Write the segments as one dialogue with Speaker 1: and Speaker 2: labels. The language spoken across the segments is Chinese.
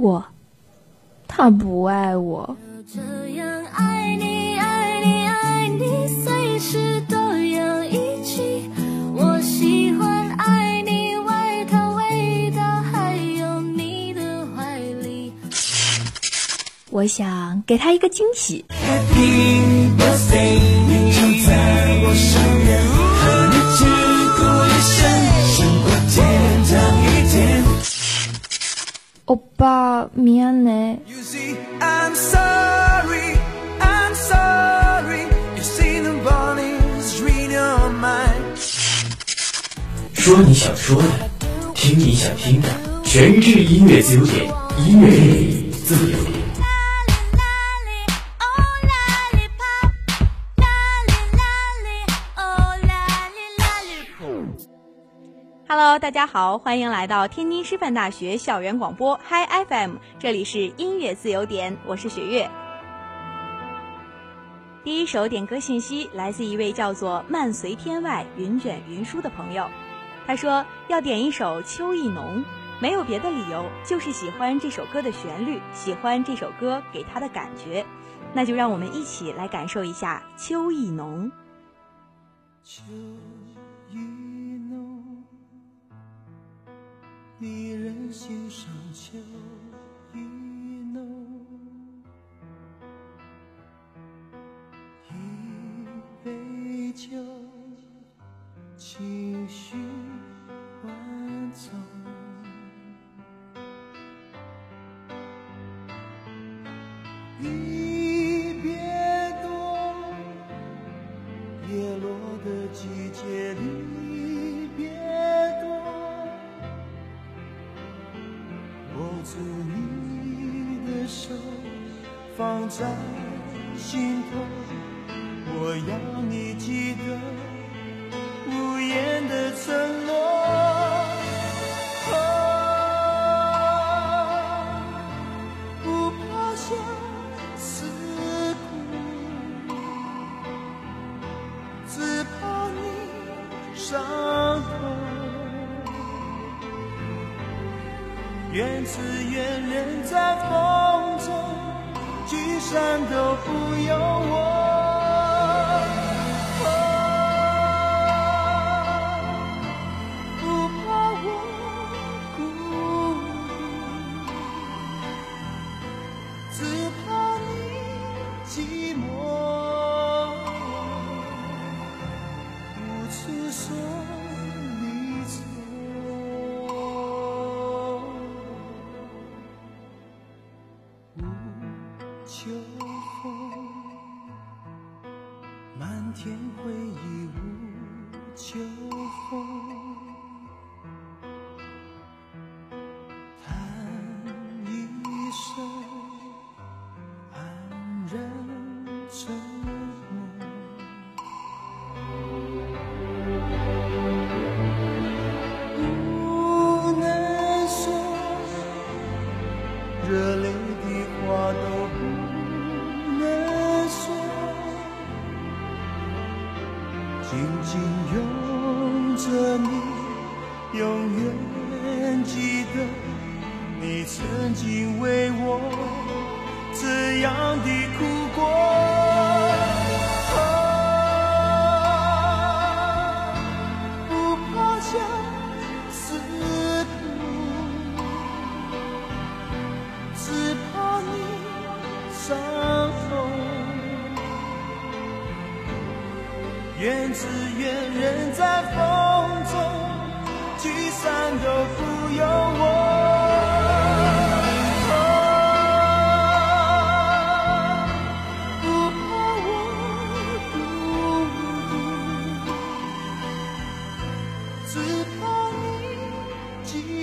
Speaker 1: 我，他不爱我。
Speaker 2: 这样爱你，爱你，爱你，随时都要一起。我喜欢爱你，外套味道，还有你的怀里。我
Speaker 3: 想给他一个惊喜。
Speaker 4: Happy birthday，你就在我身
Speaker 1: 欧巴，미안해。 You see,
Speaker 5: I'm
Speaker 4: sorry, I'm sorry. You see the bodies read your mind.
Speaker 6: 说你想说的，听你想听的，全日制音乐自由点，音乐给你自由点。
Speaker 3: 大家好，欢迎来到天津师范大学校园广播 Hi FM，这里是音乐自由点，我是雪月。第一首点歌信息来自一位叫做“漫随天外，云卷云舒”的朋友，他说要点一首《秋意浓》，没有别的理由，就是喜欢这首歌的旋律，喜欢这首歌给他的感觉，那就让我们一起来感受一下《秋意浓》。
Speaker 4: 秋意离人心上秋意浓。一杯酒，情绪万种。离别多。叶落的季节离别住你的手，放在心头。我要你记得无言的承诺。不怕相思苦。只怕你伤痛。缘字缘人在风中，聚散都不由我。不怕我孤独，只怕你寂寞。无处说天回忆无秋只愿人在风中，聚散都由我。不怕我孤独，只怕你。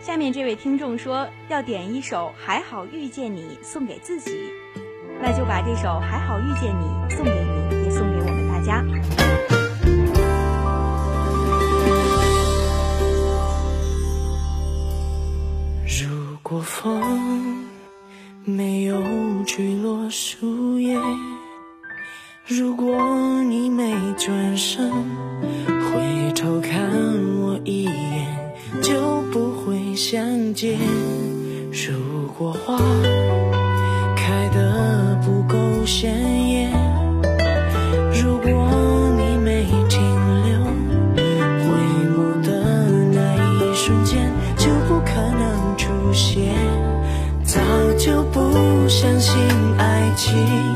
Speaker 3: 下面这位听众说要点一首还好遇见你送给自己那就把这首还好遇见你送给你也送给我们大家。
Speaker 4: 如果风没有吹落树叶如果你没转身相见，如果花开得不够鲜艳，如果你没停留，回眸的那一瞬间就不可能出现，早就不相信爱情。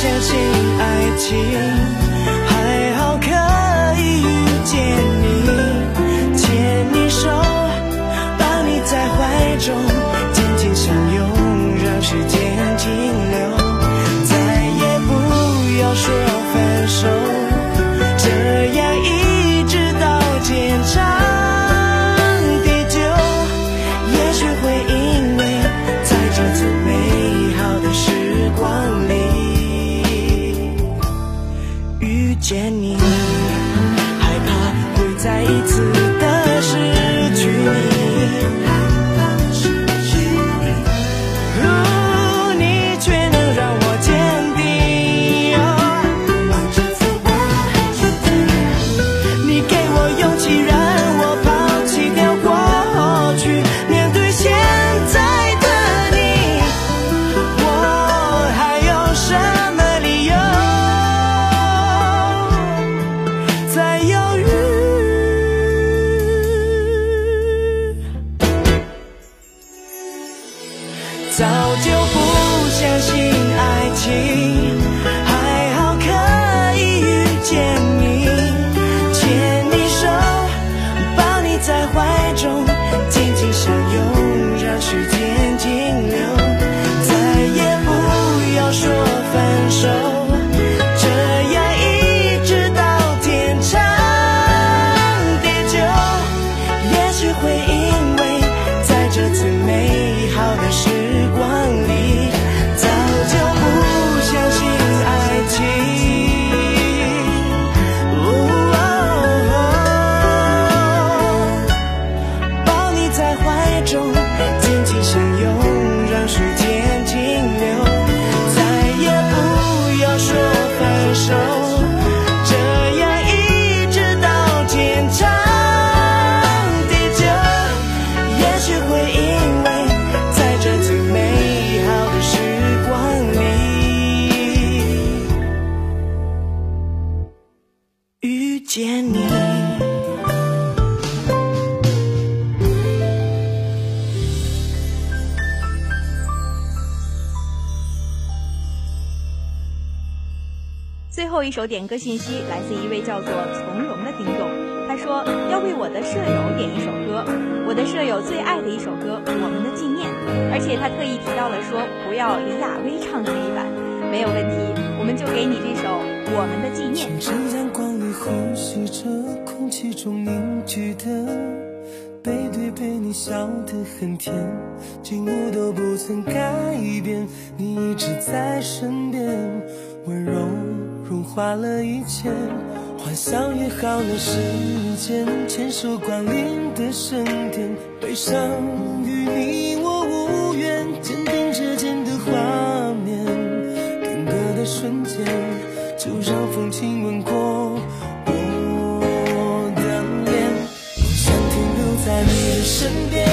Speaker 4: 相信爱情还好可以遇见你牵你手抱你在怀中紧紧相拥让时间停留。再也不要说分手这样
Speaker 3: 最后一首点歌信息来自一位叫做从容的听众，他说要为我的舍友点一首歌，我的舍友最爱的一首歌《我们的纪念》，而且他特意提到了说不要李亚薇唱的那一版，没有问题，我们就给你这首《我们的纪念》。
Speaker 4: 阳光里呼吸着空气中凝聚的背对背，你笑得很甜，景物都不曾改变，你一直在身边，温柔。融化了一切，幻想约好了时间，牵手光临的圣殿，悲伤与你我无缘，肩并着肩的画面，定格的瞬间，就让风亲吻过我的脸，不想停留在你的身边。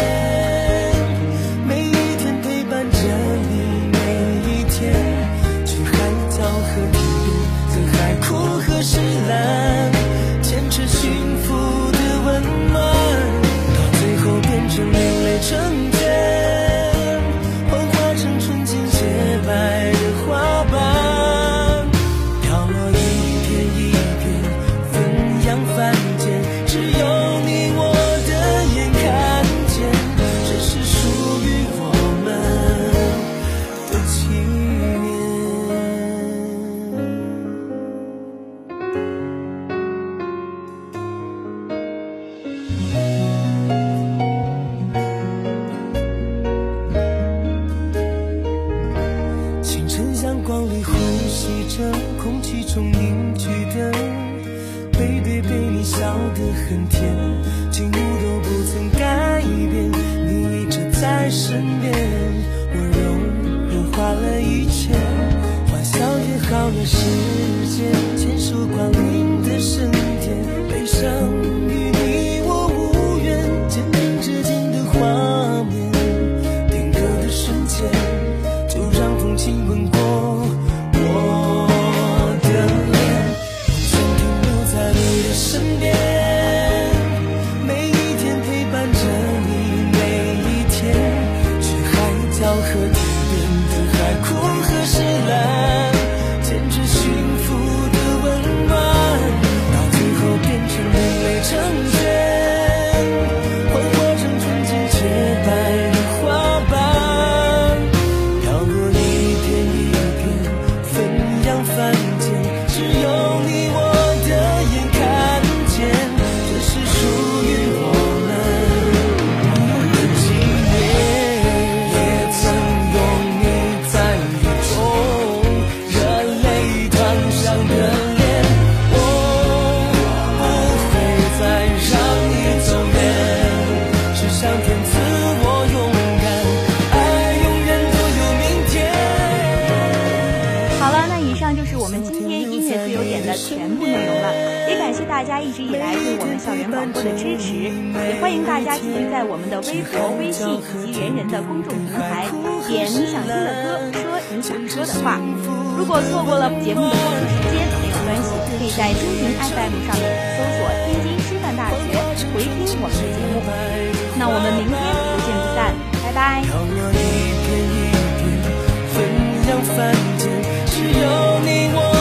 Speaker 4: 时间，牵手光临的圣殿，悲伤与你我无缘，肩并肩的画面，定格的瞬间，就让风轻吻过我的脸。想停留在你的身边，每一天陪伴着你，每一天，去海角和天边。
Speaker 3: 我们的微博、微信以及人人的公众平台，点你想听的歌，说你想说的话。
Speaker 4: 如果错过了节目的播出时间，没有关系，可以在蜻蜓 FM 上搜
Speaker 3: 索“天津师范大学”回听我们的节目。
Speaker 4: 那我们明天不见不散，
Speaker 3: 拜拜。
Speaker 4: 只有你我。